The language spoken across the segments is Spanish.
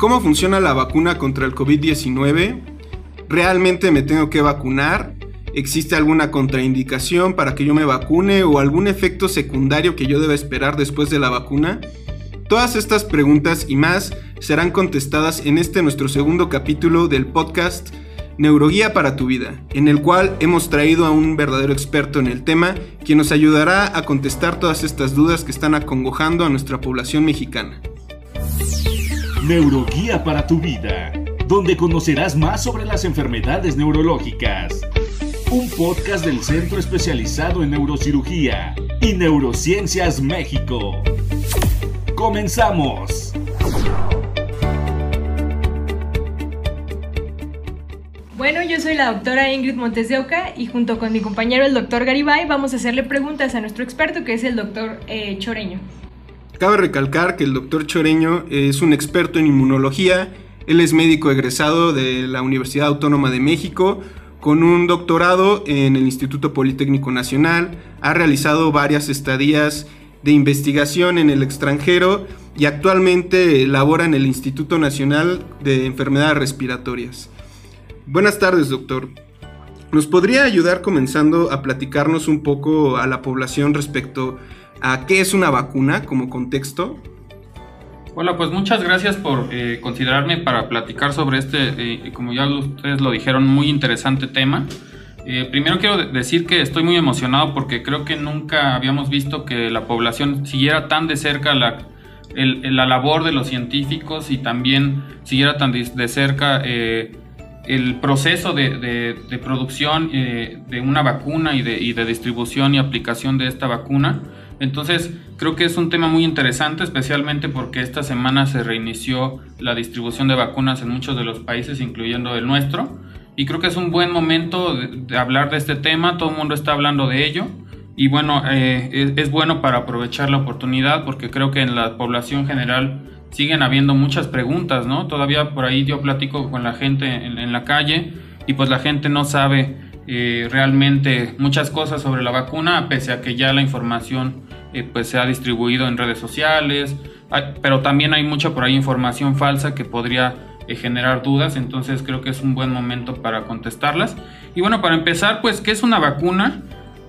¿Cómo funciona la vacuna contra el COVID-19? ¿Realmente me tengo que vacunar? ¿Existe alguna contraindicación para que yo me vacune o algún efecto secundario que yo deba esperar después de la vacuna? Todas estas preguntas y más serán contestadas en este nuestro segundo capítulo del podcast Neuroguía para tu vida, en el cual hemos traído a un verdadero experto en el tema, quien nos ayudará a contestar todas estas dudas que están acongojando a nuestra población mexicana. Neuroguía para tu vida, donde conocerás más sobre las enfermedades neurológicas. Un podcast del Centro Especializado en Neurocirugía y Neurociencias México. ¡Comenzamos! Bueno, yo soy la doctora Ingrid Montes de Oca y junto con mi compañero el doctor Garibay vamos a hacerle preguntas a nuestro experto que es el doctor eh, Choreño. Cabe recalcar que el doctor Choreño es un experto en inmunología, él es médico egresado de la Universidad Autónoma de México, con un doctorado en el Instituto Politécnico Nacional, ha realizado varias estadías de investigación en el extranjero y actualmente labora en el Instituto Nacional de Enfermedades Respiratorias. Buenas tardes, doctor. ¿Nos podría ayudar comenzando a platicarnos un poco a la población respecto a qué es una vacuna como contexto? Hola, pues muchas gracias por eh, considerarme para platicar sobre este, eh, como ya ustedes lo dijeron, muy interesante tema. Eh, primero quiero decir que estoy muy emocionado porque creo que nunca habíamos visto que la población siguiera tan de cerca la, la labor de los científicos y también siguiera tan de, cerca el proceso de, producción eh, de una vacuna y de, distribución y aplicación de esta vacuna. Entonces, creo que es un tema muy interesante, especialmente porque esta semana se reinició la distribución de vacunas en muchos de los países, incluyendo el nuestro. Y creo que es un buen momento de, hablar de este tema, todo el mundo está hablando de ello. Y bueno, eh, es bueno para aprovechar la oportunidad porque creo que en la población general siguen habiendo muchas preguntas, ¿no? Todavía por ahí yo platico con la gente en, la calle y pues la gente no sabe eh, realmente muchas cosas sobre la vacuna, pese a que ya la información eh, pues se ha distribuido en redes sociales, pero también hay mucha por ahí información falsa que podría eh, generar dudas, entonces creo que es un buen momento para contestarlas. Y bueno, para empezar, pues, ¿qué es una vacuna?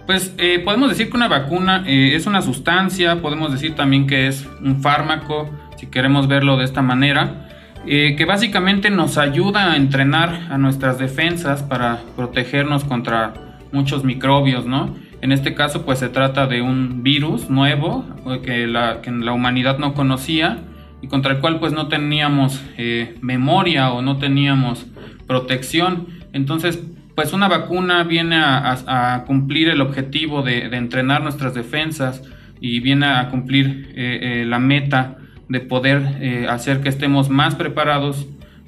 Pues podemos decir que una vacuna es una sustancia, podemos decir también que es un fármaco, si queremos verlo de esta manera, eh, que básicamente nos ayuda a entrenar a nuestras defensas para protegernos contra muchos microbios, ¿no? En este caso, pues se trata de un virus nuevo que la, que la humanidad no conocía y contra el cual pues no teníamos eh, memoria o no teníamos protección. Entonces, pues una vacuna viene a, cumplir el objetivo de, entrenar nuestras defensas y viene a cumplir eh, la meta de poder eh, hacer que estemos más preparados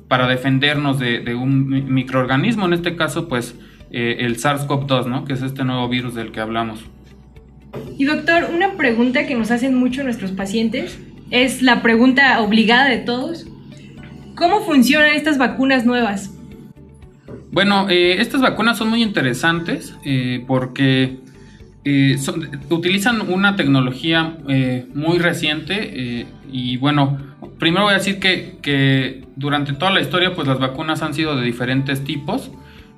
para defendernos de, un microorganismo, en este caso pues eh, el SARS-CoV-2, ¿no? que es este nuevo virus del que hablamos. Y doctor, una pregunta que nos hacen mucho nuestros pacientes es la pregunta obligada de todos. ¿Cómo funcionan estas vacunas nuevas? Bueno, eh, estas vacunas son muy interesantes porque utilizan una tecnología muy reciente y bueno, primero voy a decir que, durante toda la historia pues las vacunas han sido de diferentes tipos.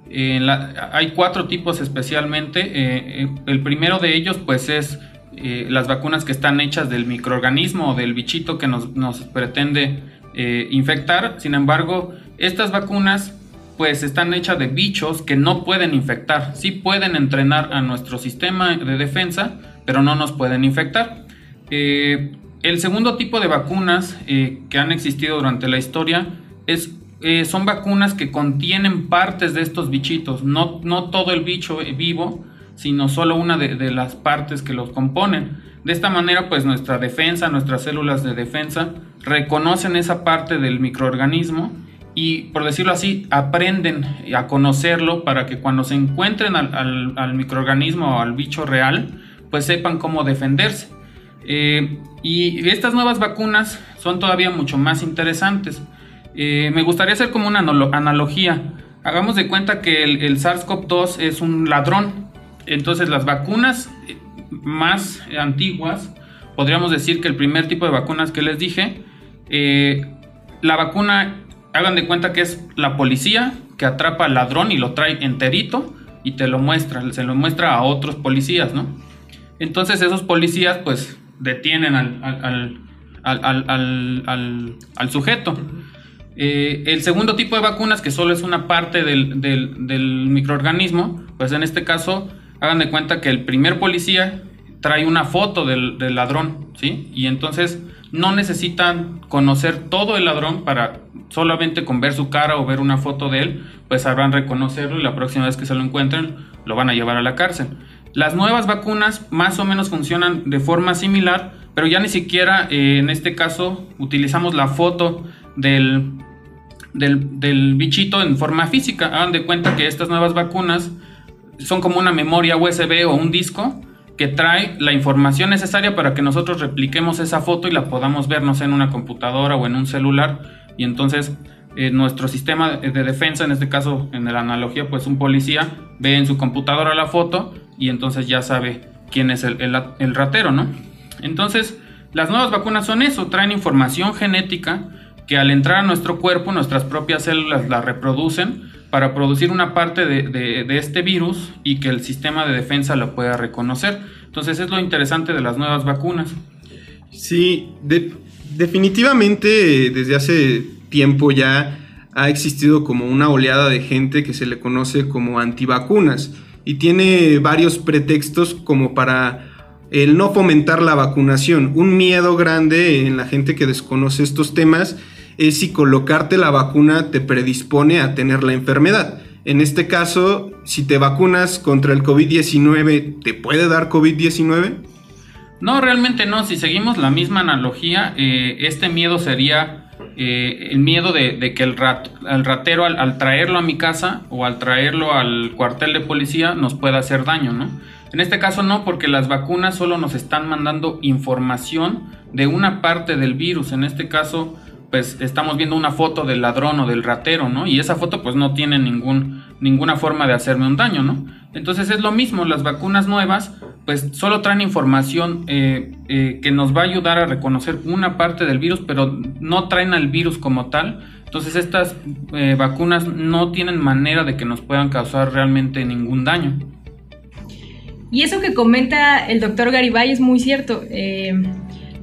Eh, hay cuatro tipos especialmente. Eh, eh, el primero de ellos pues es las vacunas que están hechas del microorganismo o del bichito que nos, nos pretende infectar. Sin embargo, estas vacunas pues están hechas de bichos que no pueden infectar. Sí pueden entrenar a nuestro sistema de defensa, pero no nos pueden infectar. El segundo tipo de vacunas eh, que han existido durante la historia es, eh, son vacunas que contienen partes de estos bichitos, no, no todo el bicho vivo, sino solo una de, las partes que los componen. De esta manera, pues nuestra defensa, nuestras células de defensa, reconocen esa parte del microorganismo y, por decirlo así, aprenden a conocerlo para que cuando se encuentren al, microorganismo o al bicho real, pues sepan cómo defenderse. Eh, y estas nuevas vacunas son todavía mucho más interesantes. Eh, me gustaría hacer como una analogía. Hagamos de cuenta que el, SARS-CoV-2 es un ladrón. Entonces las vacunas eh, más antiguas, podríamos decir que el primer tipo de vacunas que les dije, la vacuna, hagan de cuenta que es la policía que atrapa al ladrón y lo trae enterito y te lo muestra, se lo muestra a otros policías, ¿no? Entonces esos policías pues detienen al, al, sujeto. Eh, el segundo tipo de vacunas, que solo es una parte del, del, microorganismo, pues en este caso, hagan de cuenta que el primer policía trae una foto del, del, ladrón, ¿sí? Y entonces no necesitan conocer todo el ladrón para solamente con ver su cara o ver una foto de él, pues sabrán reconocerlo y la próxima vez que se lo encuentren lo van a llevar a la cárcel. Las nuevas vacunas más o menos funcionan de forma similar, pero ya ni siquiera eh, en este caso utilizamos la foto del, del, bichito en forma física. Hagan de cuenta que estas nuevas vacunas son como una memoria USB o un disco que trae la información necesaria para que nosotros repliquemos esa foto y la podamos vernos en una computadora o en un celular. Y entonces eh, nuestro sistema de defensa, en este caso en la analogía, pues un policía ve en su computadora la foto y entonces ya sabe quién es el, el ratero, ¿no? Entonces, las nuevas vacunas son eso, traen información genética que al entrar a nuestro cuerpo, nuestras propias células la reproducen para producir una parte de, este virus y que el sistema de defensa lo pueda reconocer. Entonces es lo interesante de las nuevas vacunas. Sí, definitivamente desde hace tiempo ya ha existido como una oleada de gente que se le conoce como antivacunas y tiene varios pretextos como para el no fomentar la vacunación. Un miedo grande en la gente que desconoce estos temas es si colocarte la vacuna te predispone a tener la enfermedad. En este caso, si te vacunas contra el COVID-19, ¿te puede dar COVID-19? No, realmente no. Si seguimos la misma analogía, eh, este miedo sería eh, el miedo de, que el, ratero al, traerlo a mi casa o al traerlo al cuartel de policía nos pueda hacer daño, ¿no? En este caso no, porque las vacunas solo nos están mandando información de una parte del virus. En este caso, pues estamos viendo una foto del ladrón o del ratero, ¿no? Y esa foto pues no tiene ningún, ninguna forma de hacerme un daño, ¿no? Entonces es lo mismo, las vacunas nuevas pues solo traen información eh, eh, que nos va a ayudar a reconocer una parte del virus, pero no traen al virus como tal. Entonces estas eh, vacunas no tienen manera de que nos puedan causar realmente ningún daño. Y eso que comenta el doctor Garibay es muy cierto.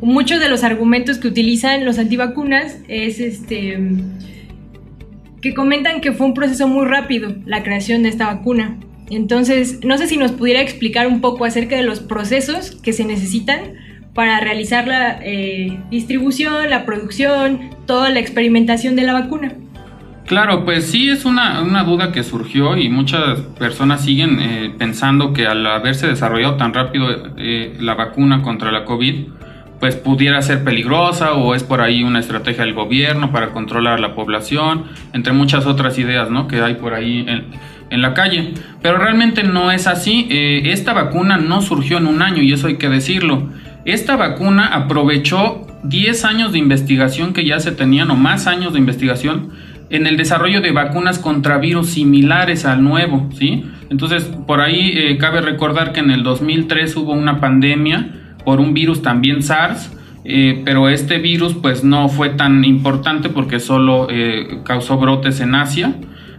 Muchos de los argumentos que utilizan los antivacunas es este que comentan que fue un proceso muy rápido la creación de esta vacuna. Entonces, no sé si nos pudiera explicar un poco acerca de los procesos que se necesitan para realizar la eh, distribución, la producción, toda la experimentación de la vacuna. Claro, pues sí es una, duda que surgió y muchas personas siguen eh, pensando que al haberse desarrollado tan rápido eh, la vacuna contra la COVID, pues pudiera ser peligrosa o es por ahí una estrategia del gobierno para controlar la población, entre muchas otras ideas ¿no? que hay por ahí en, en la calle. Pero realmente no es así. Eh, esta vacuna no surgió en un año y eso hay que decirlo. Esta vacuna aprovechó 10 años de investigación que ya se tenían o más años de investigación en el desarrollo de vacunas contra virus similares al nuevo, ¿sí? Entonces, por ahí eh, cabe recordar que en el 2003 hubo una pandemia por un virus también SARS, eh, pero este virus pues no fue tan importante porque solo eh, causó brotes en Asia.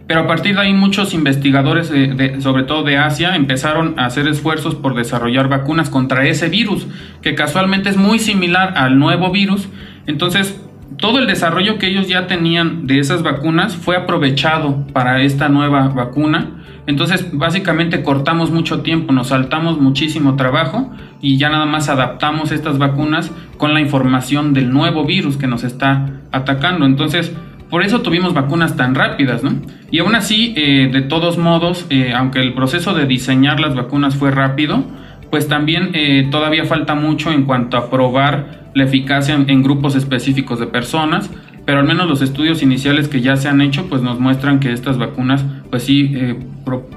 Pero a partir de ahí muchos investigadores, sobre todo de Asia, empezaron a hacer esfuerzos por desarrollar vacunas contra ese virus, que casualmente es muy similar al nuevo virus. Entonces, todo el desarrollo que ellos ya tenían de esas vacunas fue aprovechado para esta nueva vacuna. Entonces, básicamente cortamos mucho tiempo, nos saltamos muchísimo trabajo y ya nada más adaptamos estas vacunas con la información del nuevo virus que nos está atacando. Entonces, por eso tuvimos vacunas tan rápidas, ¿no? Y aún así, eh, de todos modos, eh, aunque el proceso de diseñar las vacunas fue rápido, pues también eh, todavía falta mucho en cuanto a probar la eficacia en, grupos específicos de personas, pero al menos los estudios iniciales que ya se han hecho pues nos muestran que estas vacunas pues sí eh,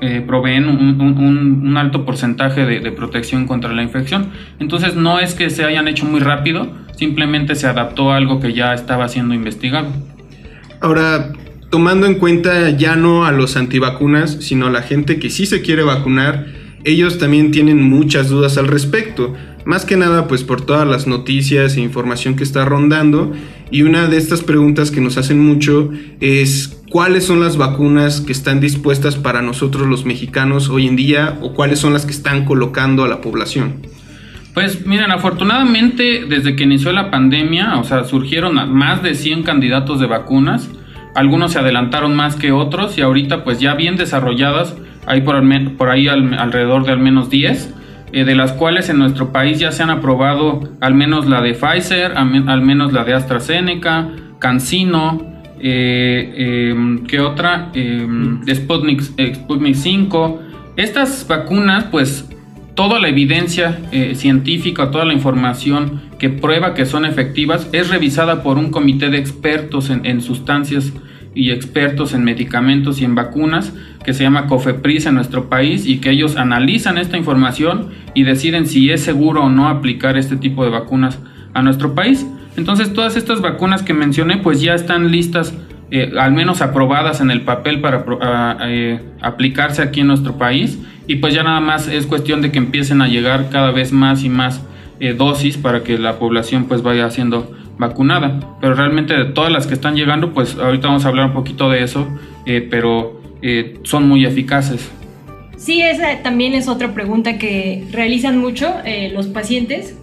eh, proveen un, alto porcentaje de, protección contra la infección. Entonces no es que se hayan hecho muy rápido, simplemente se adaptó a algo que ya estaba siendo investigado. Ahora, tomando en cuenta ya no a los antivacunas, sino a la gente que sí se quiere vacunar, ellos también tienen muchas dudas al respecto. Más que nada pues por todas las noticias e información que está rondando Y una de estas preguntas que nos hacen mucho es cuáles son las vacunas que están dispuestas para nosotros los mexicanos hoy en día o cuáles son las que están colocando a la población. Pues miren, afortunadamente desde que inició la pandemia, o sea, surgieron más de 100 candidatos de vacunas. Algunos se adelantaron más que otros y ahorita pues ya bien desarrolladas, hay por, ahí alrededor de al menos 10 eh, de las cuales en nuestro país ya se han aprobado al menos la de Pfizer, al menos la de AstraZeneca, CanSino, eh, em, ¿qué otra? Em, Sputnik, Sputnik 5. Estas vacunas, pues toda la evidencia eh, científica, toda la información que prueba que son efectivas es revisada por un comité de expertos en sustancias y expertos en medicamentos y en vacunas que se llama COFEPRIS en nuestro país y que ellos analizan esta información y deciden si es seguro o no aplicar este tipo de vacunas a nuestro país. Entonces todas estas vacunas que mencioné pues ya están listas, eh, al menos aprobadas en el papel para eh, aplicarse aquí en nuestro país y pues ya nada más es cuestión de que empiecen a llegar cada vez más y más eh, dosis para que la población pues vaya haciendo vacunada. Pero realmente de todas las que están llegando, pues ahorita vamos a hablar un poquito de eso, eh, pero eh, son muy eficaces. Sí, esa también es otra pregunta que realizan mucho eh, los pacientes.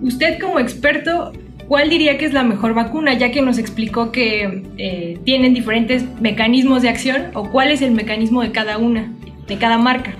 Usted como experto, ¿cuál diría que es la mejor vacuna? Ya que nos explicó que tienen diferentes mecanismos de acción, o cuál es el mecanismo de cada una, de cada marca.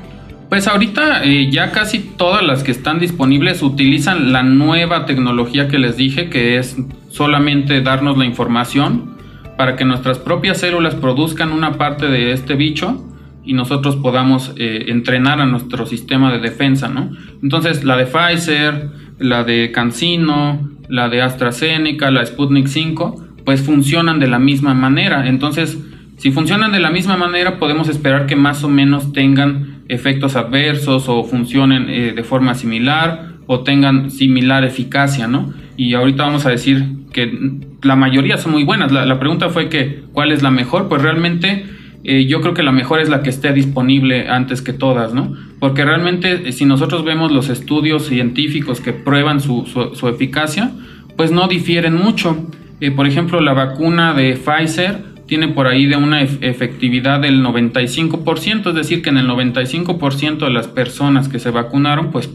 Pues ahorita eh, ya casi todas las que están disponibles utilizan la nueva tecnología que les dije, que es solamente darnos la información para que nuestras propias células produzcan una parte de este bicho y nosotros podamos eh, entrenar a nuestro sistema de defensa, ¿no? Entonces la de Pfizer, la de CanSino, la de AstraZeneca, la Sputnik 5, pues funcionan de la misma manera. Entonces, si funcionan de la misma manera, podemos esperar que más o menos tengan efectos adversos o funcionen eh, de forma similar o tengan similar eficacia, ¿no? Y ahorita vamos a decir que la mayoría son muy buenas. La, pregunta fue que cuál es la mejor, pues realmente eh, yo creo que la mejor es la que esté disponible antes que todas, ¿no? Porque realmente eh, si nosotros vemos los estudios científicos que prueban su, su, eficacia, pues no difieren mucho. por ejemplo, la vacuna de Pfizer tiene por ahí de una efectividad del 95%, es decir, que en el 95% de las personas que se vacunaron, pues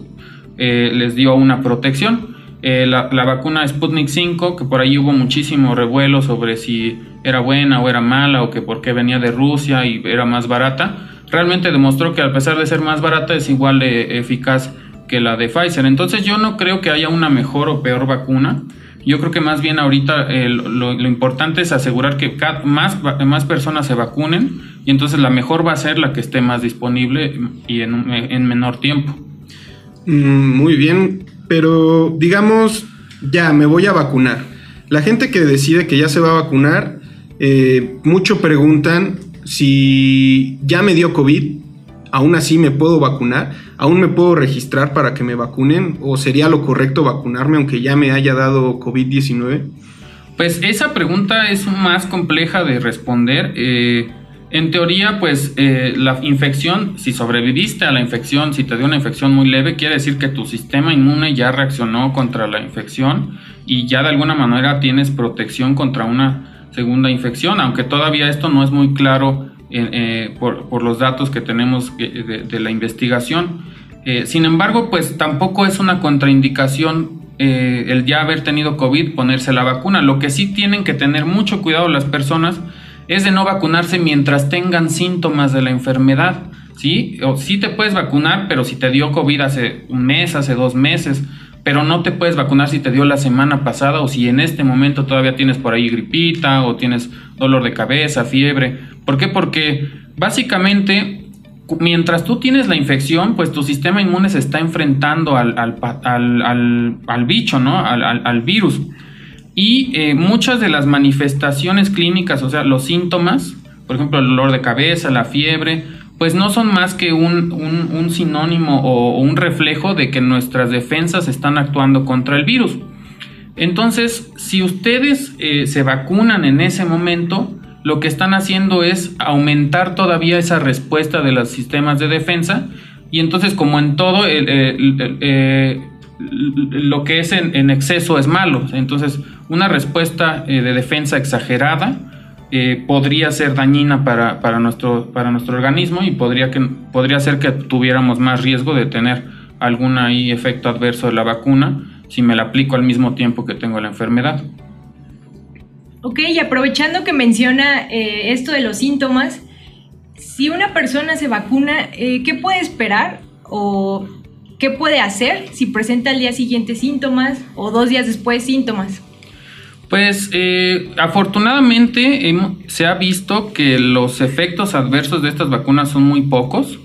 eh, les dio una protección. Eh, la, vacuna Sputnik 5, que por ahí hubo muchísimo revuelo sobre si era buena o era mala o que por qué venía de Rusia y era más barata, realmente demostró que a pesar de ser más barata es igual de eficaz que la de Pfizer. Entonces yo no creo que haya una mejor o peor vacuna. Yo creo que más bien ahorita eh, lo, importante es asegurar que más, más personas se vacunen y entonces la mejor va a ser la que esté más disponible y en, menor tiempo. Mm, muy bien, pero digamos, ya me voy a vacunar. La gente que decide que ya se va a vacunar, eh, mucho preguntan si ya me dio COVID, aún así me puedo vacunar, aún me puedo registrar para que me vacunen o sería lo correcto vacunarme aunque ya me haya dado COVID-19? Pues esa pregunta es más compleja de responder. Eh, en teoría, pues eh, la infección, si sobreviviste a la infección, si te dio una infección muy leve, quiere decir que tu sistema inmune ya reaccionó contra la infección y ya de alguna manera tienes protección contra una segunda infección, aunque todavía esto no es muy claro eh, por, los datos que tenemos de, la investigación. Eh, sin embargo, pues tampoco es una contraindicación eh, el ya haber tenido COVID ponerse la vacuna. Lo que sí tienen que tener mucho cuidado las personas es de no vacunarse mientras tengan síntomas de la enfermedad. ¿sí? Sí te puedes vacunar, pero si te dio COVID hace un mes, hace dos meses, pero no te puedes vacunar si te dio la semana pasada o si en este momento todavía tienes por ahí gripita o tienes dolor de cabeza, fiebre. ¿Por qué? Porque básicamente mientras tú tienes la infección, pues tu sistema inmune se está enfrentando al, al, bicho, ¿no? Al, virus. Y eh, muchas de las manifestaciones clínicas, o sea, los síntomas, por ejemplo, el dolor de cabeza, la fiebre, pues no son más que un, sinónimo o, un reflejo de que nuestras defensas están actuando contra el virus. Entonces, si ustedes eh, se vacunan en ese momento, lo que están haciendo es aumentar todavía esa respuesta de los sistemas de defensa y entonces como en todo eh, lo que es en, exceso es malo. Entonces, una respuesta de defensa exagerada podría ser dañina para, nuestro, para nuestro organismo y podría, que, podría ser que tuviéramos más riesgo de tener algún ahí efecto adverso de la vacuna si me la aplico al mismo tiempo que tengo la enfermedad. Ok, y aprovechando que menciona eh, esto de los síntomas, si una persona se vacuna, eh, ¿qué puede esperar o qué puede hacer si presenta al día siguiente síntomas o dos días después síntomas? Pues eh, afortunadamente se ha visto que los efectos adversos de estas vacunas son muy pocos.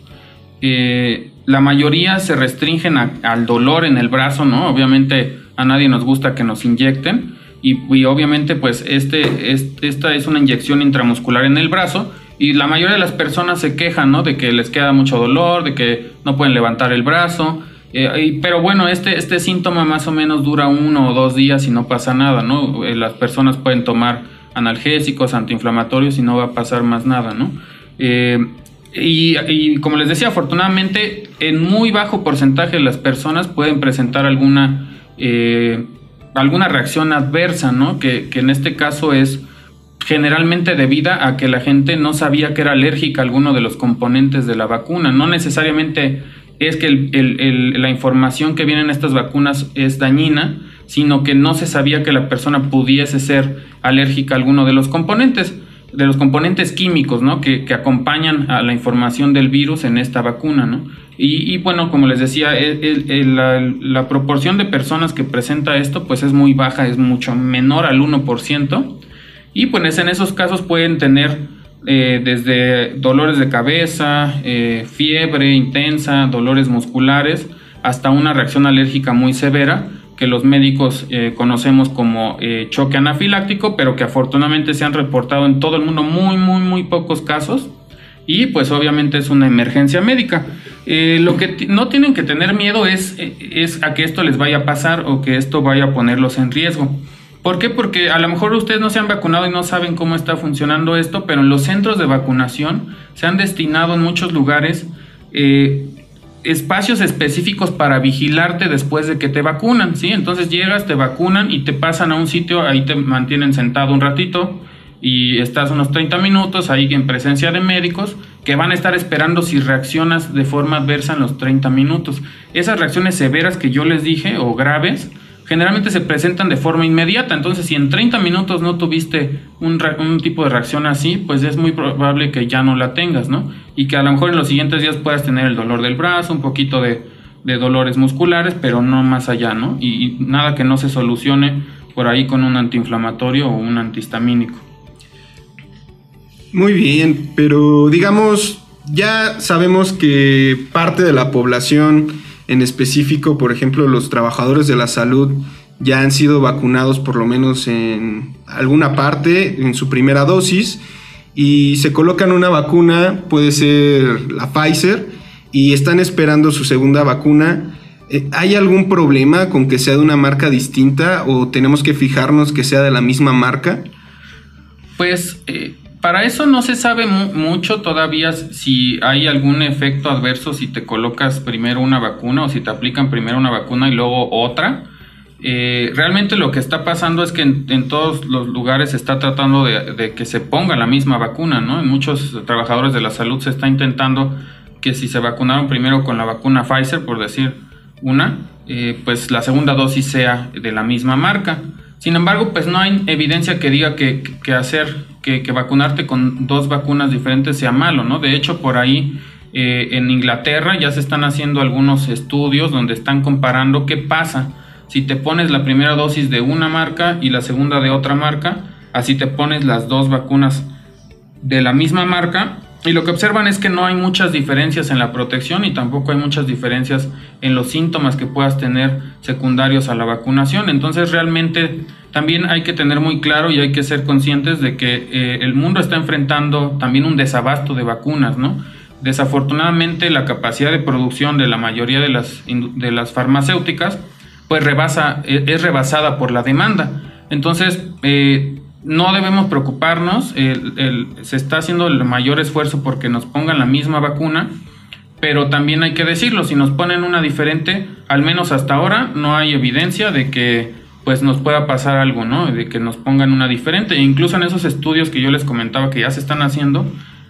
la mayoría se restringen al dolor en el brazo, ¿no? Obviamente a nadie nos gusta que nos inyecten y, obviamente pues este, esta es una inyección intramuscular en el brazo y la mayoría de las personas se quejan, ¿no? De que les queda mucho dolor, de que no pueden levantar el brazo. Eh, pero bueno, este, este síntoma más o menos dura uno o dos días y no pasa nada, ¿no? Eh, las personas pueden tomar analgésicos, antiinflamatorios y no va a pasar más nada, ¿no? Eh, y, como les decía, afortunadamente en muy bajo porcentaje de las personas pueden presentar alguna alguna reacción adversa, ¿no? Que, en este caso es generalmente debida a que la gente no sabía que era alérgica a alguno de los componentes de la vacuna. No necesariamente es que la información que viene en estas vacunas es dañina, sino que no se sabía que la persona pudiese ser alérgica a alguno de los componentes, de los componentes químicos, ¿no? Que, que acompañan a la información del virus en esta vacuna, ¿no? Y, bueno, como les decía, la, proporción de personas que presenta esto pues es muy baja, es mucho menor al 1%. Y pues en esos casos pueden tener eh, desde dolores de cabeza, eh, fiebre intensa, dolores musculares, hasta una reacción alérgica muy severa que los médicos eh, conocemos como choque anafiláctico, pero que afortunadamente se han reportado en todo el mundo muy, muy, muy pocos casos y pues obviamente es una emergencia médica. Eh, lo que no tienen que tener miedo es, eh, es a que esto les vaya a pasar o que esto vaya a ponerlos en riesgo. ¿Por qué? Porque a lo mejor ustedes no se han vacunado y no saben cómo está funcionando esto, pero en los centros de vacunación se han destinado en muchos lugares eh, espacios específicos para vigilarte después de que te vacunan, ¿sí? Entonces llegas, te vacunan y te pasan a un sitio, ahí te mantienen sentado un ratito, y estás unos 30 minutos ahí en presencia de médicos que van a estar esperando si reaccionas de forma adversa en los 30 minutos. Esas reacciones severas que yo les dije o graves generalmente se presentan de forma inmediata, entonces si en 30 minutos no tuviste un, tipo de reacción así, pues es muy probable que ya no la tengas, ¿no? Y que a lo mejor en los siguientes días puedas tener el dolor del brazo, un poquito de, dolores musculares, pero no más allá, ¿no? y nada que no se solucione por ahí con un antiinflamatorio o un antihistamínico. Muy bien, pero digamos, ya sabemos que parte de la población, en específico, por ejemplo, los trabajadores de la salud, ya han sido vacunados por lo menos en alguna parte, en su primera dosis, y se colocan una vacuna, puede ser la Pfizer, y están esperando su segunda vacuna. Eh, ¿Hay algún problema con que sea de una marca distinta o tenemos que fijarnos que sea de la misma marca? Pues eh, para eso no se sabe mucho todavía si hay algún efecto adverso si te colocas primero una vacuna o si te aplican primero una vacuna y luego otra. Eh, realmente lo que está pasando es que en, todos los lugares se está tratando de, que se ponga la misma vacuna, ¿no? En muchos trabajadores de la salud se está intentando que si se vacunaron primero con la vacuna Pfizer, por decir una, eh, pues la segunda dosis sea de la misma marca. Sin embargo, pues no hay evidencia que diga que, hacer, que, vacunarte con dos vacunas diferentes sea malo, ¿no? De hecho, por ahí eh, en Inglaterra ya se están haciendo algunos estudios donde están comparando qué pasa si te pones la primera dosis de una marca y la segunda de otra marca, así te pones las dos vacunas de la misma marca y lo que observan es que no hay muchas diferencias en la protección y tampoco hay muchas diferencias en los síntomas que puedas tener secundarios a la vacunación. Entonces realmente también hay que tener muy claro y hay que ser conscientes de que eh, el mundo está enfrentando también un desabasto de vacunas, ¿no? Desafortunadamente la capacidad de producción de la mayoría de las, de las farmacéuticas pues rebasa, e, es rebasada por la demanda. Entonces, eh, no debemos preocuparnos, se está haciendo el mayor esfuerzo porque nos pongan la misma vacuna, pero también hay que decirlo, si nos ponen una diferente, al menos hasta ahora no hay evidencia de que pues nos pueda pasar algo, ¿no? De que nos pongan una diferente. E incluso en esos estudios que yo les comentaba que ya se están haciendo,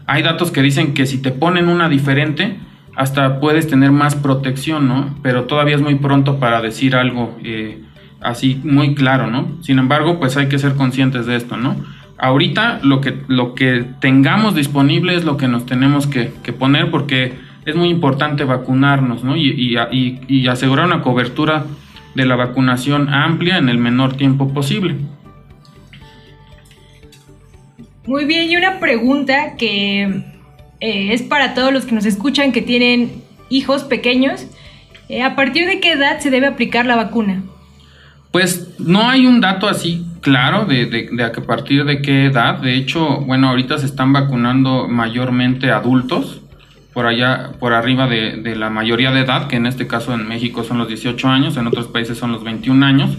hay datos que dicen que si te ponen una diferente, hasta puedes tener más protección, ¿no? Pero todavía es muy pronto para decir algo eh, así muy claro, ¿no? Sin embargo, pues hay que ser conscientes de esto, ¿no? Ahorita lo que, lo que tengamos disponible es lo que nos tenemos que, poner porque es muy importante vacunarnos, ¿no? Y, y asegurar una cobertura de la vacunación amplia en el menor tiempo posible. Muy bien, y una pregunta que eh, es para todos los que nos escuchan que tienen hijos pequeños. Eh, ¿A partir de qué edad se debe aplicar la vacuna? Pues no hay un dato así claro de, de, a partir de qué edad. De hecho, bueno, ahorita se están vacunando mayormente adultos por allá, por arriba de, la mayoría de edad, que en este caso en México son los 18 años, en otros países son los 21 años.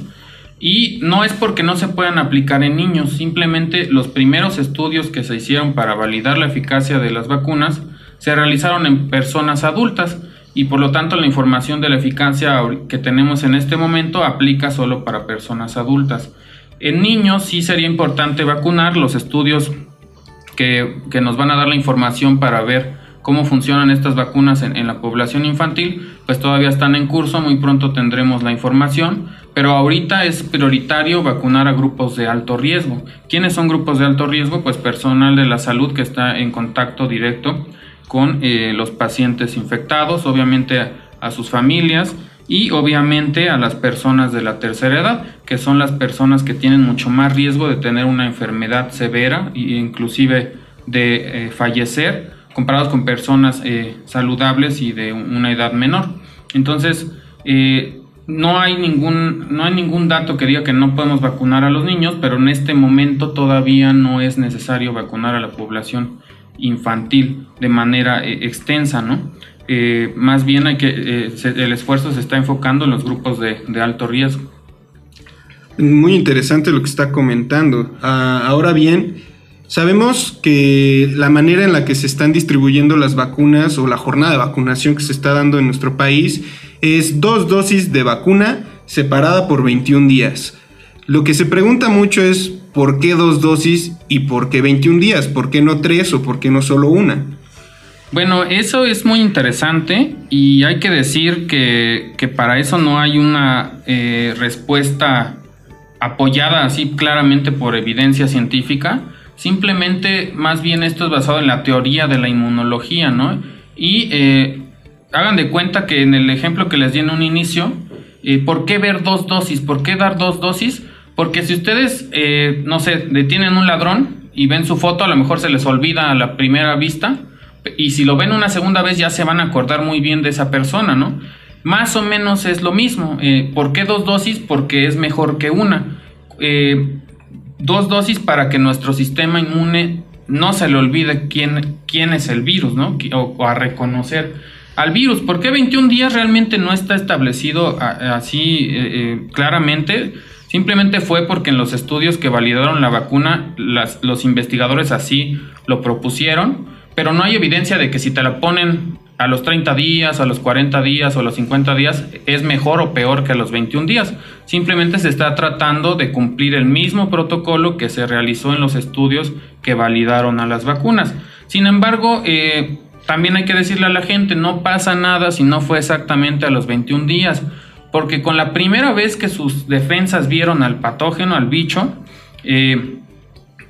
Y no es porque no se puedan aplicar en niños, simplemente los primeros estudios que se hicieron para validar la eficacia de las vacunas se realizaron en personas adultas y por lo tanto la información de la eficacia que tenemos en este momento aplica solo para personas adultas. En niños sí sería importante vacunar los estudios que, que nos van a dar la información para ver cómo funcionan estas vacunas en, la población infantil, pues todavía están en curso, muy pronto tendremos la información, pero ahorita es prioritario vacunar a grupos de alto riesgo. ¿Quiénes son grupos de alto riesgo? Pues personal de la salud que está en contacto directo con eh, los pacientes infectados, obviamente a, sus familias y obviamente a las personas de la tercera edad, que son las personas que tienen mucho más riesgo de tener una enfermedad severa e inclusive de eh, fallecer comparados con personas eh, saludables y de una edad menor. Entonces, eh, no, hay ningún, no hay ningún dato que diga que no podemos vacunar a los niños, pero en este momento todavía no es necesario vacunar a la población infantil de manera eh, extensa, ¿no? más bien hay que, el esfuerzo se está enfocando en los grupos de, alto riesgo. Muy interesante lo que está comentando. Ah, ahora bien, Sabemos que la manera en la que se están distribuyendo las vacunas o la jornada de vacunación que se está dando en nuestro país es dos dosis de vacuna separada por 21 días. Lo que se pregunta mucho es por qué dos dosis y por qué 21 días, por qué no tres o por qué no solo una. Bueno, eso es muy interesante y hay que decir que, para eso no hay una eh, respuesta apoyada así claramente por evidencia científica Simplemente, más bien esto es basado en la teoría de la inmunología, ¿no? Y eh, hagan de cuenta que en el ejemplo que les di en un inicio, eh, ¿por qué ver dos dosis? ¿Por qué dar dos dosis? Porque si ustedes, eh, no sé, detienen un ladrón y ven su foto, a lo mejor se les olvida a la primera vista, y si lo ven una segunda vez ya se van a acordar muy bien de esa persona, ¿no? Más o menos es lo mismo. ¿Por qué dos dosis? Porque es mejor que una dos dosis para que nuestro sistema inmune no se le olvide quién, quién es el virus, ¿no? O, a reconocer al virus. ¿Por qué 21 días realmente no está establecido así eh, eh, claramente? Simplemente fue porque en los estudios que validaron la vacuna, los investigadores así lo propusieron, pero no hay evidencia de que si te la ponen a los 30 días, a los 40 días o a los 50 días es mejor o peor que a los 21 días. Simplemente se está tratando de cumplir el mismo protocolo que se realizó en los estudios que validaron a las vacunas. Sin embargo, eh, también hay que decirle a la gente, no pasa nada si no fue exactamente a los 21 días, porque con la primera vez que sus defensas vieron al patógeno, al bicho, eh,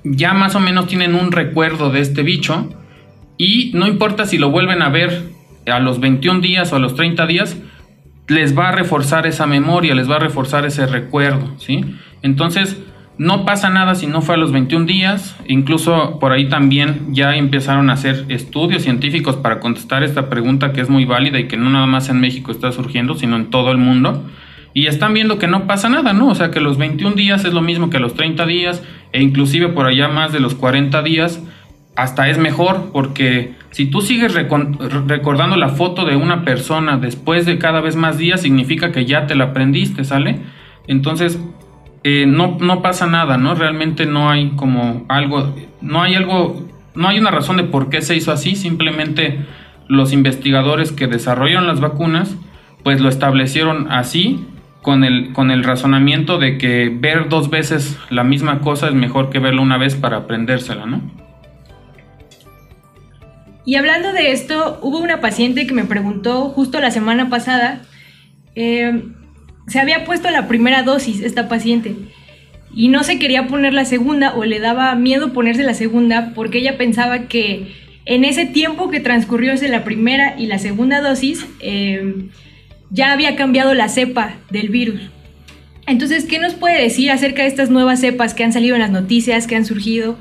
ya más o menos tienen un recuerdo de este bicho y no importa si lo vuelven a ver a los 21 días o a los 30 días, les va a reforzar esa memoria, les va a reforzar ese recuerdo, ¿sí? Entonces, no pasa nada si no fue a los 21 días, incluso por ahí también ya empezaron a hacer estudios científicos para contestar esta pregunta que es muy válida y que no nada más en México está surgiendo, sino en todo el mundo. Y están viendo que no pasa nada, ¿no? O sea, que los 21 días es lo mismo que los 30 días e inclusive por allá más de los 40 días hasta es mejor porque si tú sigues recordando la foto de una persona después de cada vez más días, significa que ya te la aprendiste, ¿sale? Entonces, eh, no, no pasa nada, ¿no? Realmente no hay como algo, no hay algo, no hay una razón de por qué se hizo así, simplemente los investigadores que desarrollaron las vacunas, pues lo establecieron así, con el, con el razonamiento de que ver dos veces la misma cosa es mejor que verla una vez para aprendérsela, ¿no? Y hablando de esto, hubo una paciente que me preguntó justo la semana pasada, eh, se había puesto la primera dosis esta paciente y no se quería poner la segunda o le daba miedo ponerse la segunda porque ella pensaba que en ese tiempo que transcurrió desde la primera y la segunda dosis eh, ya había cambiado la cepa del virus. Entonces, ¿qué nos puede decir acerca de estas nuevas cepas que han salido en las noticias, que han surgido?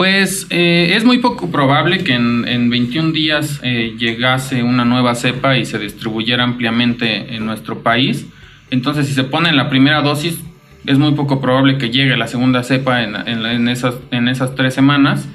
Pues eh, es muy poco probable que en, 21 días eh, llegase una nueva cepa y se distribuyera ampliamente en nuestro país. Entonces, si se pone en la primera dosis, es muy poco probable que llegue la segunda cepa en, esas, en esas tres semanas.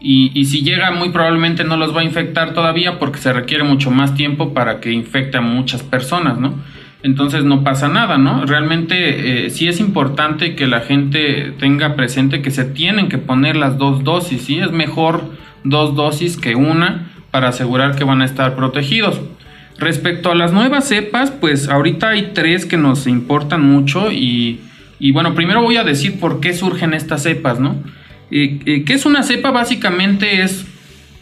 Y, y, si llega, muy probablemente no los va a infectar todavía porque se requiere mucho más tiempo para que infecte a muchas personas, ¿no? Entonces no pasa nada, ¿no? Realmente eh, sí es importante que la gente tenga presente que se tienen que poner las dos dosis, ¿sí? Es mejor dos dosis que una para asegurar que van a estar protegidos. Respecto a las nuevas cepas, pues ahorita hay tres que nos importan mucho y y bueno, primero voy a decir por qué surgen estas cepas, ¿no? Eh, eh, ¿Qué es una cepa? Básicamente es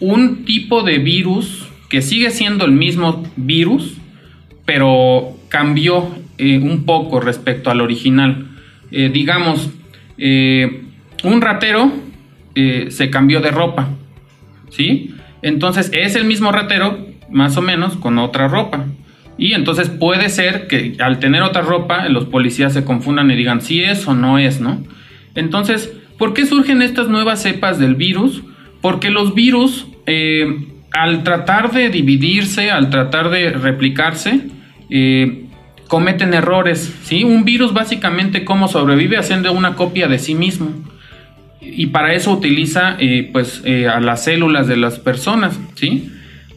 un tipo de virus que sigue siendo el mismo virus, pero cambió eh, un poco respecto al original. digamos, un ratero se cambió de ropa, ¿sí? Entonces es el mismo ratero, más o menos, con otra ropa. Y entonces puede ser que al tener otra ropa, los policías se confundan y digan si es o no es, ¿no? Entonces, ¿por qué surgen estas nuevas cepas del virus? Porque los virus, eh, al tratar de dividirse, al tratar de replicarse, eh, cometen errores, ¿sí? Un virus básicamente cómo sobrevive haciendo una copia de sí mismo. Y para eso utiliza eh, pues a las células de las personas, ¿sí?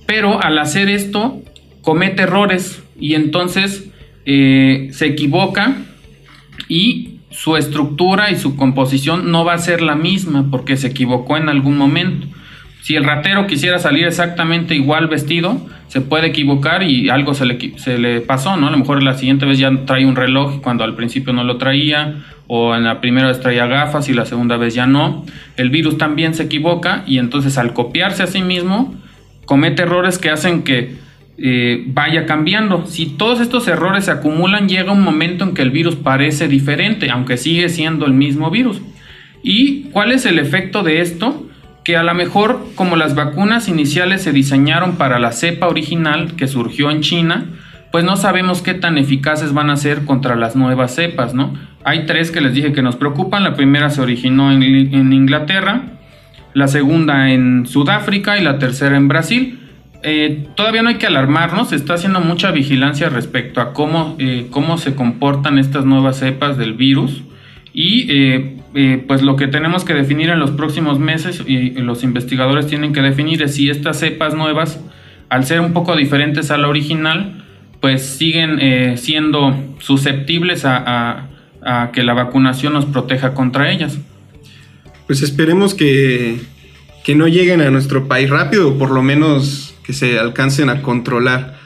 Pero al hacer esto, comete errores y entonces eh, se equivoca y su estructura y su composición no va a ser la misma porque se equivocó en algún momento. Si el ratero quisiera salir exactamente igual vestido, se puede equivocar y algo se le, pasó, ¿no? A lo mejor la siguiente vez ya trae un reloj cuando al principio no lo traía, o en la primera vez traía gafas y la segunda vez ya no. El virus también se equivoca y entonces al copiarse a sí mismo, comete errores que hacen que eh, vaya cambiando. Si todos estos errores se acumulan, llega un momento en que el virus parece diferente, aunque sigue siendo el mismo virus. ¿Y cuál es el efecto de esto? Que a lo mejor como las vacunas iniciales se diseñaron para la cepa original que surgió en China, pues no sabemos qué tan eficaces van a ser contra las nuevas cepas, ¿no? Hay tres que les dije que nos preocupan. La primera se originó en, Inglaterra, la segunda en Sudáfrica y la tercera en Brasil. Eh, todavía no hay que alarmarnos, se está haciendo mucha vigilancia respecto a cómo, eh, cómo se comportan estas nuevas cepas del virus y eh, pues lo que tenemos que definir en los próximos meses y los investigadores tienen que definir es si estas cepas nuevas, al ser un poco diferentes a la original, pues siguen siendo susceptibles a, a que la vacunación nos proteja contra ellas. Pues esperemos que, que no lleguen a nuestro país rápido, o por lo menos que se alcancen a controlar.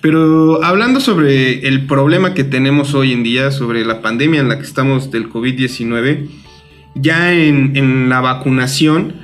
Pero hablando sobre el problema que tenemos hoy en día, sobre la pandemia en la que estamos del COVID-19, ya en, la vacunación,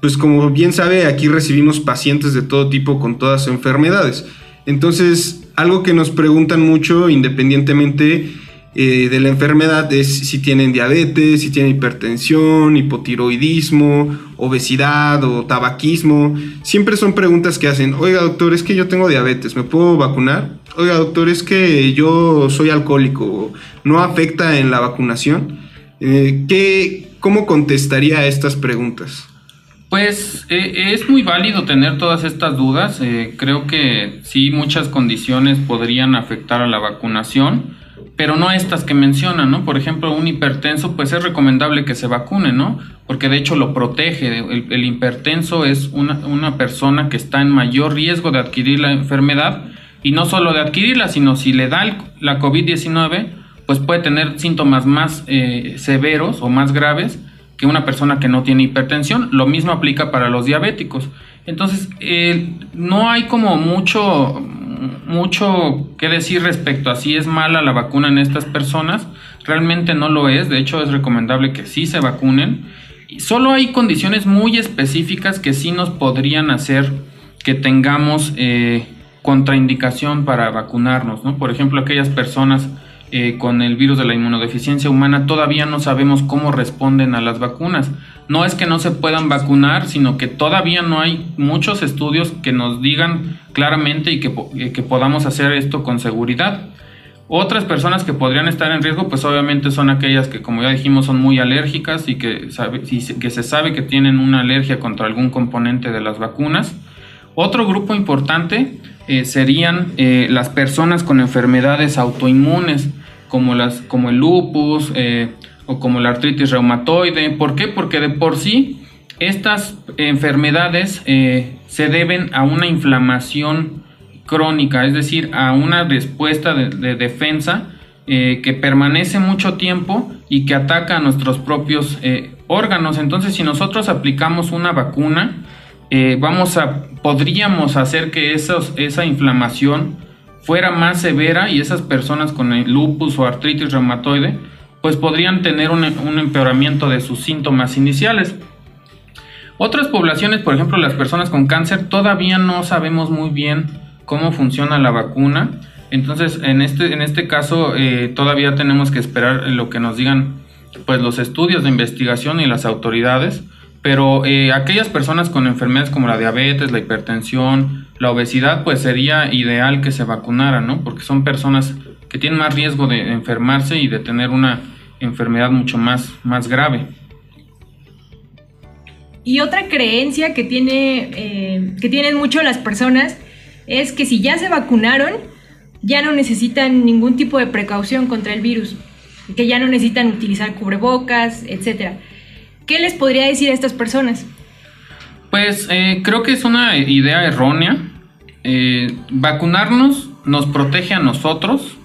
pues como bien sabe, aquí recibimos pacientes de todo tipo con todas enfermedades. Entonces, algo que nos preguntan mucho, independientemente eh, de la enfermedad es si tienen diabetes, si tienen hipertensión, hipotiroidismo, obesidad o tabaquismo. Siempre son preguntas que hacen, oiga doctor, es que yo tengo diabetes, ¿me puedo vacunar? Oiga doctor, es que yo soy alcohólico, ¿no afecta en la vacunación? Eh, ¿qué, ¿Cómo contestaría a estas preguntas? Pues eh, es muy válido tener todas estas dudas. creo que sí, muchas condiciones podrían afectar a la vacunación pero no estas que mencionan, ¿no? Por ejemplo, un hipertenso, pues es recomendable que se vacune, ¿no? Porque de hecho lo protege. El, hipertenso es una, persona que está en mayor riesgo de adquirir la enfermedad y no solo de adquirirla, sino si le da la COVID-19, pues puede tener síntomas más eh, severos o más graves que una persona que no tiene hipertensión. Lo mismo aplica para los diabéticos. Entonces, eh, no hay como mucho, mucho que decir respecto a si es mala la vacuna en estas personas. Realmente no lo es. De hecho, es recomendable que sí se vacunen. Solo hay condiciones muy específicas que sí nos podrían hacer que tengamos eh, contraindicación para vacunarnos, ¿no? Por ejemplo, aquellas personas eh, con el virus de la inmunodeficiencia humana todavía no sabemos cómo responden a las vacunas. No es que no se puedan vacunar, sino que todavía no hay muchos estudios que nos digan claramente y que, eh, que podamos hacer esto con seguridad. Otras personas que podrían estar en riesgo, pues obviamente son aquellas que, como ya dijimos, son muy alérgicas y que, que se sabe que tienen una alergia contra algún componente de las vacunas. Otro grupo importante eh, serían las personas con enfermedades autoinmunes, como, las, como el lupus eh, o como la artritis reumatoide. ¿Por qué? Porque de por sí estas enfermedades se deben a una inflamación crónica, es decir, a una respuesta de, defensa eh, que permanece mucho tiempo y que ataca a nuestros propios eh, órganos. Entonces, si nosotros aplicamos una vacuna, eh, vamos a, podríamos hacer que esos, esa inflamación fuera más severa y esas personas con el lupus o artritis reumatoide, pues podrían tener un, empeoramiento de sus síntomas iniciales. Otras poblaciones, por ejemplo, las personas con cáncer, todavía no sabemos muy bien cómo funciona la vacuna. Entonces, en este, en este caso, eh, todavía tenemos que esperar lo que nos digan pues, los estudios de investigación y las autoridades. Pero eh, aquellas personas con enfermedades como la diabetes, la hipertensión, la obesidad, pues sería ideal que se vacunaran, ¿no? Porque son personas que tienen más riesgo de enfermarse y de tener una enfermedad mucho más, más grave. Y otra creencia que, tiene, eh, que tienen mucho las personas es que si ya se vacunaron, ya no necesitan ningún tipo de precaución contra el virus, que ya no necesitan utilizar cubrebocas, etc. ¿Qué les podría decir a estas personas? Pues eh, creo que es una idea errónea. Eh, vacunarnos nos protege a nosotros,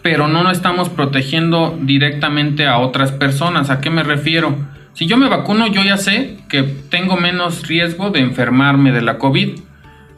pero no nos estamos protegiendo directamente a otras personas. ¿A qué me refiero? Si yo me vacuno, yo ya sé que tengo menos riesgo de enfermarme de la COVID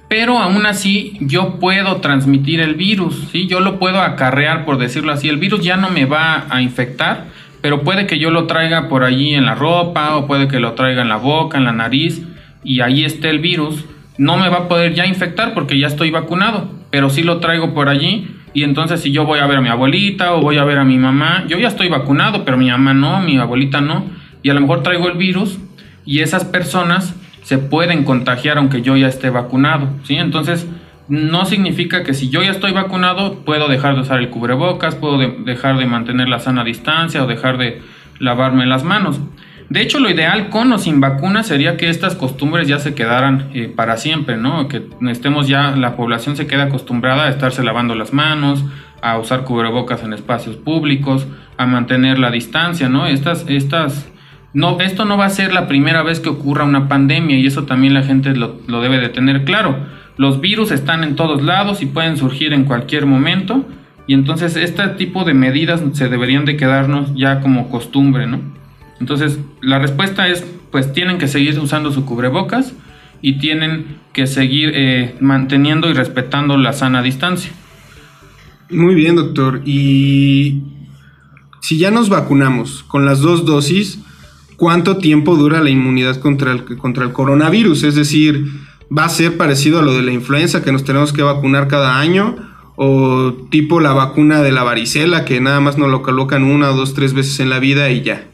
pero aún así yo puedo transmitir el virus, ¿sí? Yo lo puedo acarrear, por decirlo así. El virus ya no me va a infectar, pero puede que yo lo traiga por allí en la ropa o puede que lo traiga en la boca, en la nariz y ahí esté el virus. No me va a poder ya infectar porque ya estoy vacunado, pero sí lo traigo por allí y entonces si yo voy a ver a mi abuelita o voy a ver a mi mamá, yo ya estoy vacunado, pero mi mamá no, mi abuelita no, y a lo mejor traigo el virus y esas personas se pueden contagiar aunque yo ya esté vacunado, ¿sí? Entonces, no significa que si yo ya estoy vacunado puedo dejar de usar el cubrebocas, puedo dejar de mantener la sana distancia o dejar de lavarme las manos. De hecho, lo ideal con o sin vacuna sería que estas costumbres ya se quedaran eh, para siempre, ¿no? Que estemos ya, la población se queda acostumbrada a estarse lavando las manos, a usar cubrebocas en espacios públicos, a mantener la distancia, ¿no? Estas, estas no, esto no va a ser la primera vez que ocurra una pandemia y eso también la gente lo, debe de tener claro. Los virus están en todos lados y pueden surgir en cualquier momento y entonces este tipo de medidas se deberían de quedarnos ya como costumbre, ¿no? Entonces la respuesta es pues tienen que seguir usando su cubrebocas y tienen que seguir eh, manteniendo y respetando la sana distancia. Muy bien, doctor. Y si ya nos vacunamos con las dos dosis, cuánto tiempo dura la inmunidad contra el, contra el coronavirus. Es decir, va a ser parecido a lo de la influenza que nos tenemos que vacunar cada año o tipo la vacuna de la varicela que nada más nos lo colocan una dos, tres veces en la vida y ya.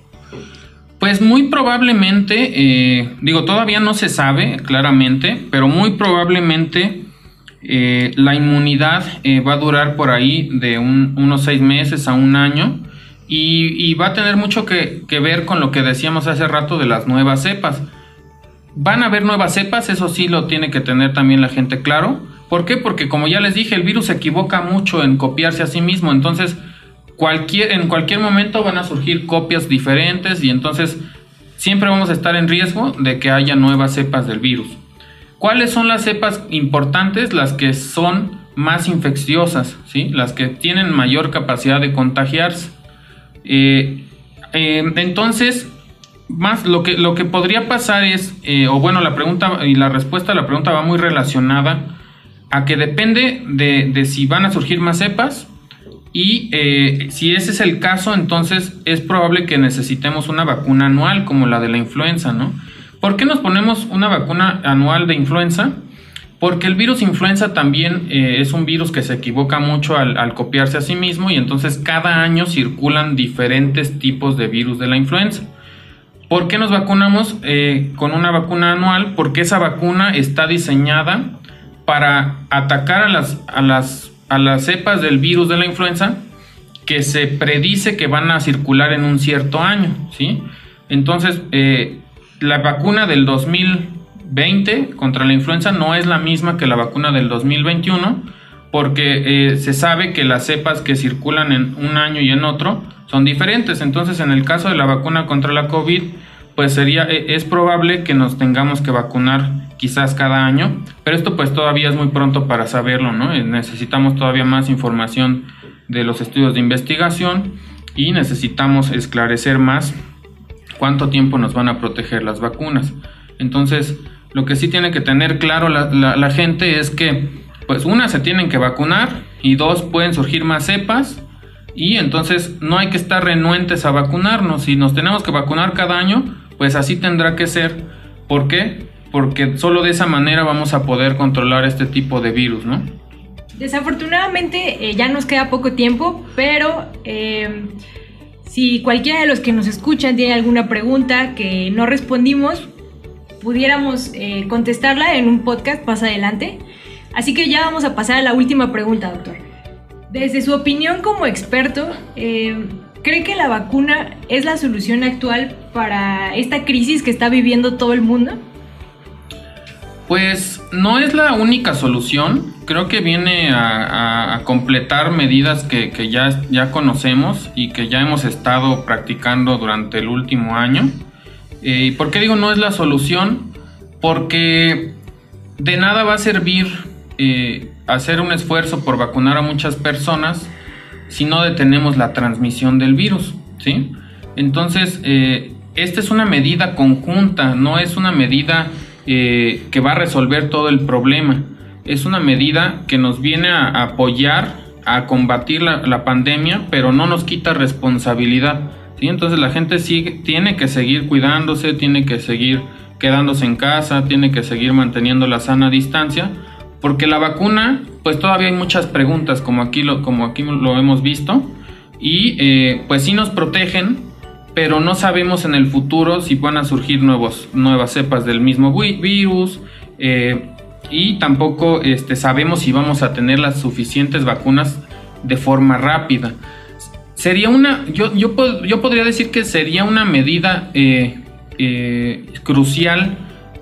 Pues muy probablemente, eh, digo, todavía no se sabe claramente, pero muy probablemente eh, la inmunidad eh, va a durar por ahí de unos seis meses a un año y, va a tener mucho que, ver con lo que decíamos hace rato de las nuevas cepas. Van a haber nuevas cepas, eso sí lo tiene que tener también la gente claro. ¿Por qué? Porque como ya les dije, el virus se equivoca mucho en copiarse a sí mismo. Entonces, cualquier, en cualquier momento van a surgir copias diferentes y entonces siempre vamos a estar en riesgo de que haya nuevas cepas del virus. ¿Cuáles son las cepas importantes? Las que son más infecciosas, ¿sí? las que tienen mayor capacidad de contagiarse. Eh, eh, entonces, más lo que, lo que podría pasar es, eh, o bueno, la pregunta y la respuesta a la pregunta va muy relacionada a que depende de, si van a surgir más cepas y eh, si ese es el caso, entonces es probable que necesitemos una vacuna anual como la de la influenza, ¿no? ¿Por qué nos ponemos una vacuna anual de influenza? Porque el virus influenza también eh, es un virus que se equivoca mucho al, copiarse a sí mismo y entonces cada año circulan diferentes tipos de virus de la influenza. ¿Por qué nos vacunamos eh, con una vacuna anual? Porque esa vacuna está diseñada para atacar a las, a las, a las cepas del virus de la influenza que se predice que van a circular en un cierto año, ¿sí? Entonces, eh, la vacuna del 2020 contra la influenza no es la misma que la vacuna del 2021 porque eh, se sabe que las cepas que circulan en un año y en otro son diferentes. Entonces, en el caso de la vacuna contra la COVID, pues sería, e, es probable que nos tengamos que vacunar quizás cada año, pero esto pues todavía es muy pronto para saberlo, ¿no? Eh, necesitamos todavía más información de los estudios de investigación y necesitamos esclarecer más cuánto tiempo nos van a proteger las vacunas. Entonces, lo que sí tiene que tener claro la, la gente es que, pues una, se tienen que vacunar y dos, pueden surgir más cepas y entonces no hay que estar renuentes a vacunarnos. Si nos tenemos que vacunar cada año, pues así tendrá que ser. ¿Por qué? Porque solo de esa manera vamos a poder controlar este tipo de virus, ¿no? Desafortunadamente eh, ya nos queda poco tiempo, pero eh, si cualquiera de los que nos escuchan tiene alguna pregunta que no respondimos, pudiéramos eh, contestarla en un podcast más adelante. Así que ya vamos a pasar a la última pregunta, doctor. Desde su opinión como experto, eh, ¿cree que la vacuna es la solución actual para esta crisis que está viviendo todo el mundo? Pues no es la única solución, creo que viene a, completar medidas que, ya, ya, conocemos y que ya hemos estado practicando durante el último año. Eh, ¿Y por qué digo no es la solución? Porque de nada va a servir eh, hacer un esfuerzo por vacunar a muchas personas si no detenemos la transmisión del virus, ¿sí? Entonces, eh, esta es una medida conjunta, no es una medida eh, que va a resolver todo el problema, es una medida que nos viene a, apoyar a combatir la, pandemia, pero no nos quita responsabilidad, ¿sí? Entonces la gente tiene que seguir cuidándose, tiene que seguir quedándose en casa, tiene que seguir manteniendo la sana distancia, porque la vacuna, pues todavía hay muchas preguntas, como aquí lo, como aquí lo hemos visto, y eh, pues sí nos protegen, pero no sabemos en el futuro si van a surgir nuevos, nuevas cepas del mismo virus, eh, y tampoco este, sabemos si vamos a tener las suficientes vacunas de forma rápida. Sería una, yo, yo, yo podría decir que sería una medida eh, crucial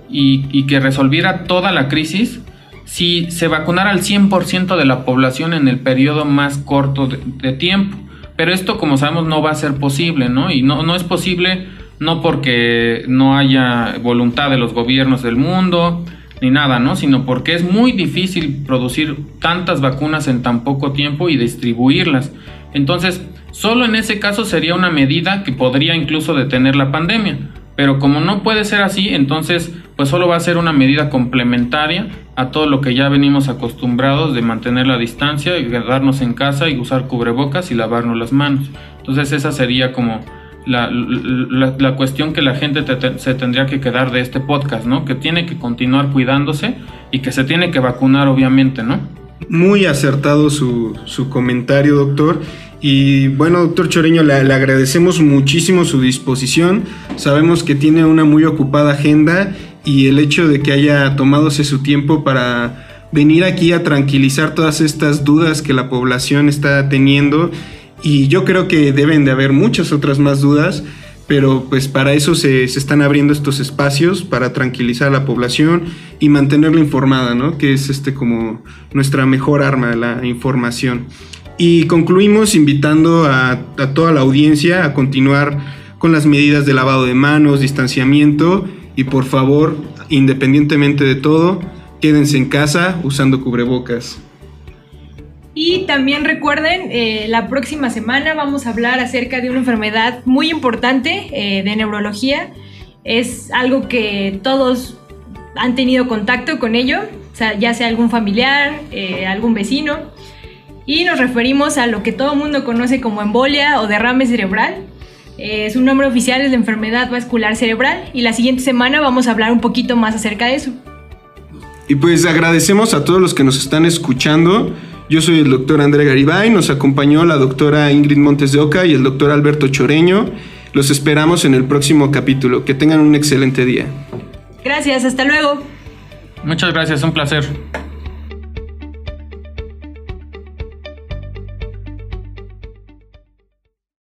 y, y que resolviera toda la crisis si se vacunara al 100% de la población en el periodo más corto de, tiempo. Pero esto, como sabemos, no va a ser posible, ¿no? Y no, no es posible no porque no haya voluntad de los gobiernos del mundo, ni nada, ¿no? Sino porque es muy difícil producir tantas vacunas en tan poco tiempo y distribuirlas. Entonces, solo en ese caso sería una medida que podría incluso detener la pandemia. Pero como no puede ser así, entonces pues solo va a ser una medida complementaria a todo lo que ya venimos acostumbrados de mantener la distancia y quedarnos en casa y usar cubrebocas y lavarnos las manos. Entonces esa sería como la, cuestión que la gente se tendría que quedar de este podcast, ¿no? Que tiene que continuar cuidándose y que se tiene que vacunar obviamente, ¿no? Muy acertado su, su comentario, doctor. Y bueno, doctor Choreño, le, agradecemos muchísimo su disposición. Sabemos que tiene una muy ocupada agenda y el hecho de que haya tomadose su tiempo para venir aquí a tranquilizar todas estas dudas que la población está teniendo. Y yo creo que deben de haber muchas otras más dudas, pero pues para eso se, se están abriendo estos espacios, para tranquilizar a la población y mantenerla informada, ¿no? Que es este como nuestra mejor arma, la información. Y concluimos invitando a, toda la audiencia a continuar con las medidas de lavado de manos, distanciamiento y por favor, independientemente de todo, quédense en casa usando cubrebocas. Y también recuerden, eh, la próxima semana vamos a hablar acerca de una enfermedad muy importante eh, de neurología. Es algo que todos han tenido contacto con ello, ya sea algún familiar, eh, algún vecino. Y nos referimos a lo que todo el mundo conoce como embolia o derrame cerebral. Su nombre oficial es la enfermedad vascular cerebral y la siguiente semana vamos a hablar un poquito más acerca de eso. Y pues agradecemos a todos los que nos están escuchando. Yo soy el doctor André Garibay, nos acompañó la doctora Ingrid Montes de Oca y el doctor Alberto Choreño. Los esperamos en el próximo capítulo. Que tengan un excelente día. Gracias, hasta luego. Muchas gracias, un placer.